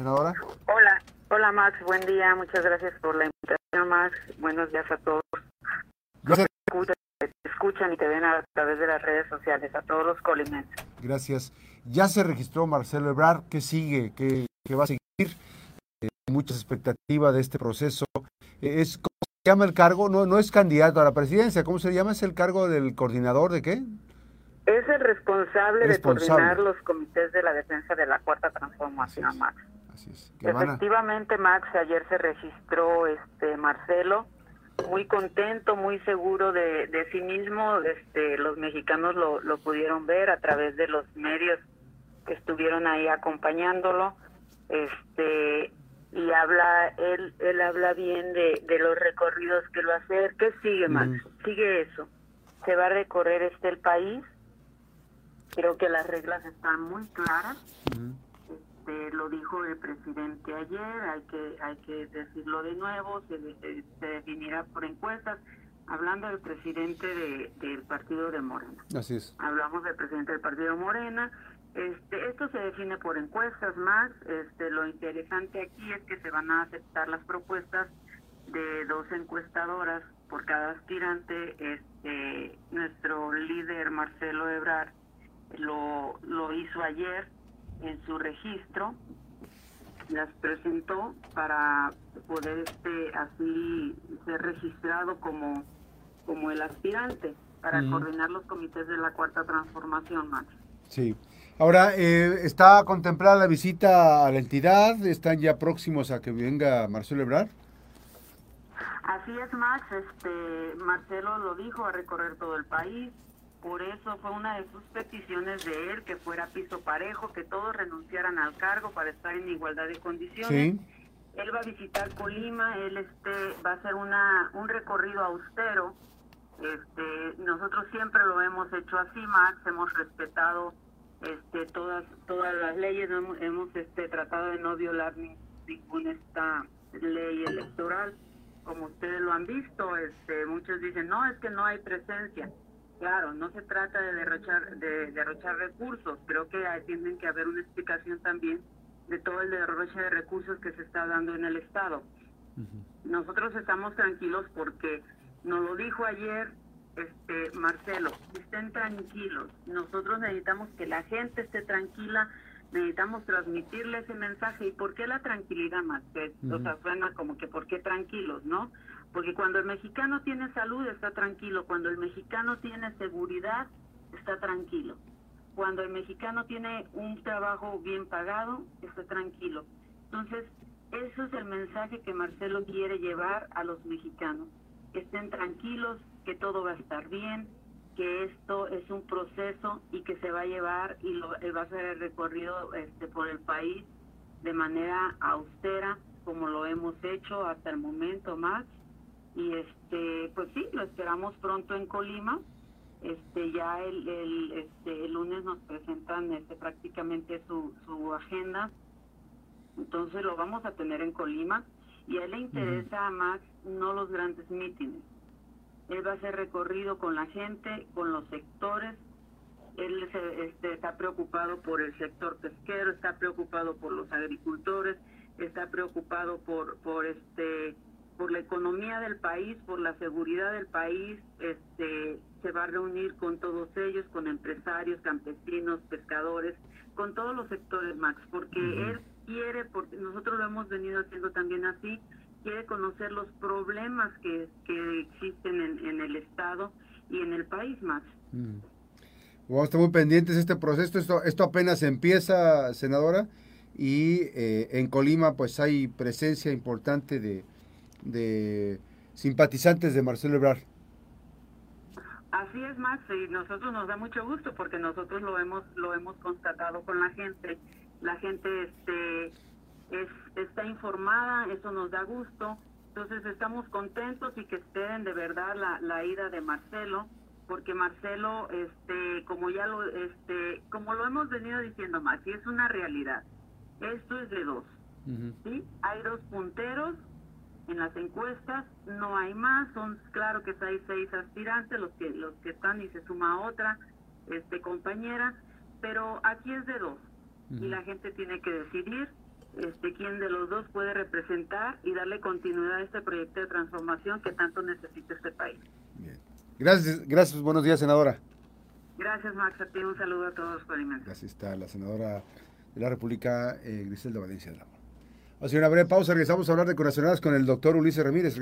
senadora. Hola, hola Max, buen día, muchas gracias por la invitación Max, buenos días a todos. Los te escuchan y te ven a través de las redes sociales, a todos los colimenses. Gracias. Ya se registró Marcelo Ebrard, ¿qué sigue? ¿Qué, va a seguir? Eh, muchas expectativas de este proceso. Eh, es, ¿Cómo se llama el cargo? No, no es candidato a la presidencia, ¿cómo se llama? ¿Es el cargo del coordinador de qué? Es el responsable, de coordinar los comités de la defensa de la cuarta transformación, Max. Así es. Efectivamente, Max, ayer se registró este Marcelo, muy contento, muy seguro de, de sí mismo. Este, los mexicanos lo, lo pudieron ver a través de los medios que estuvieron ahí acompañándolo. Este, y habla, él, él habla bien de, de los recorridos que lo hacer. ¿Qué sigue, Max? Sigue eso. Se va a recorrer este el país Creo que las reglas están muy claras. Este, lo dijo el presidente ayer, hay que hay que decirlo de nuevo, se, definirá por encuestas. Hablando del presidente de, del partido de Morena. Así es. Hablamos del presidente del partido Morena. Este, esto se define por encuestas más. Este, lo interesante aquí es que se van a aceptar las propuestas de dos encuestadoras por cada aspirante. Este, nuestro líder Marcelo Ebrard lo, lo hizo ayer en su registro, las presentó para poder este así ser registrado como, como el aspirante para coordinar los comités de la cuarta transformación, Max. Sí. Ahora, eh, ¿está contemplada la visita a la entidad? ¿Están ya próximos a que venga Marcelo Ebrard? Así es, Max. Este, Marcelo lo dijo, a recorrer todo el país, por eso fue una de sus peticiones de él que fuera piso parejo, que todos renunciaran al cargo para estar en igualdad de condiciones. Él va a visitar Colima, él este va a hacer una un recorrido austero. Este, nosotros siempre lo hemos hecho así, Max, hemos respetado este todas todas las leyes, hemos, hemos este tratado de no violar ninguna esta ley electoral. Como ustedes lo han visto, este muchos dicen, "No, es que no hay presencia." Claro, no se trata de derrochar, de derrochar recursos, creo que tienen que haber una explicación también de todo el derroche de recursos que se está dando en el Estado. Nosotros estamos tranquilos porque nos lo dijo ayer este Marcelo, estén tranquilos, nosotros necesitamos que la gente esté tranquila, necesitamos transmitirle ese mensaje. ¿Y por qué la tranquilidad, más? O sea, suena como que ¿por qué tranquilos, no? Porque cuando el mexicano tiene salud está tranquilo, cuando el mexicano tiene seguridad está tranquilo, cuando el mexicano tiene un trabajo bien pagado está tranquilo. Entonces, eso es el mensaje que Marcelo quiere llevar a los mexicanos, que estén tranquilos, que todo va a estar bien, que esto es un proceso y que se va a llevar y lo, va a ser el recorrido este, por el país de manera austera, como lo hemos hecho hasta el momento, más y este pues sí lo esperamos pronto en Colima. Este ya el, el este el lunes nos presentan este prácticamente su, su agenda. Entonces lo vamos a tener en Colima y a él le interesa más no los grandes mítines. Él va a hacer recorrido con la gente con los sectores. Él este, está preocupado por el sector pesquero está preocupado por los agricultores está preocupado por por este por la economía del país, por la seguridad del país, este, se va a reunir con todos ellos, con empresarios, campesinos, pescadores, con todos los sectores, Max, porque él quiere, porque nosotros lo hemos venido haciendo también así, quiere conocer los problemas que, que existen en, el Estado y en el país, Max. Vamos a estar muy pendientes de este proceso. Esto, esto apenas empieza, senadora, y eh, en Colima pues hay presencia importante de, de simpatizantes de Marcelo Ebrard. Así es, Max, y nosotros nos da mucho gusto porque nosotros lo hemos lo hemos constatado con la gente. La gente este es, está informada, eso nos da gusto. Entonces estamos contentos y que esperen de verdad la, la ida de Marcelo, porque Marcelo, este, como ya lo, este, como lo hemos venido diciendo, Max, y es una realidad. Esto es de dos, ¿sí? Hay dos punteros en las encuestas no hay más son claro que hay seis aspirantes los que los que están y se suma otra este compañera pero aquí es de dos y la gente tiene que decidir este, quién de los dos puede representar y darle continuidad a este proyecto de transformación que tanto necesita este país. Bien. Gracias, gracias, buenos días, senadora. Gracias, Max. A ti un saludo a todos por Gracias, está la senadora de la República, eh, Griselda Valencia. Vamos una breve pausa, regresamos a hablar de corazonadas con el doctor Ulises Ramírez.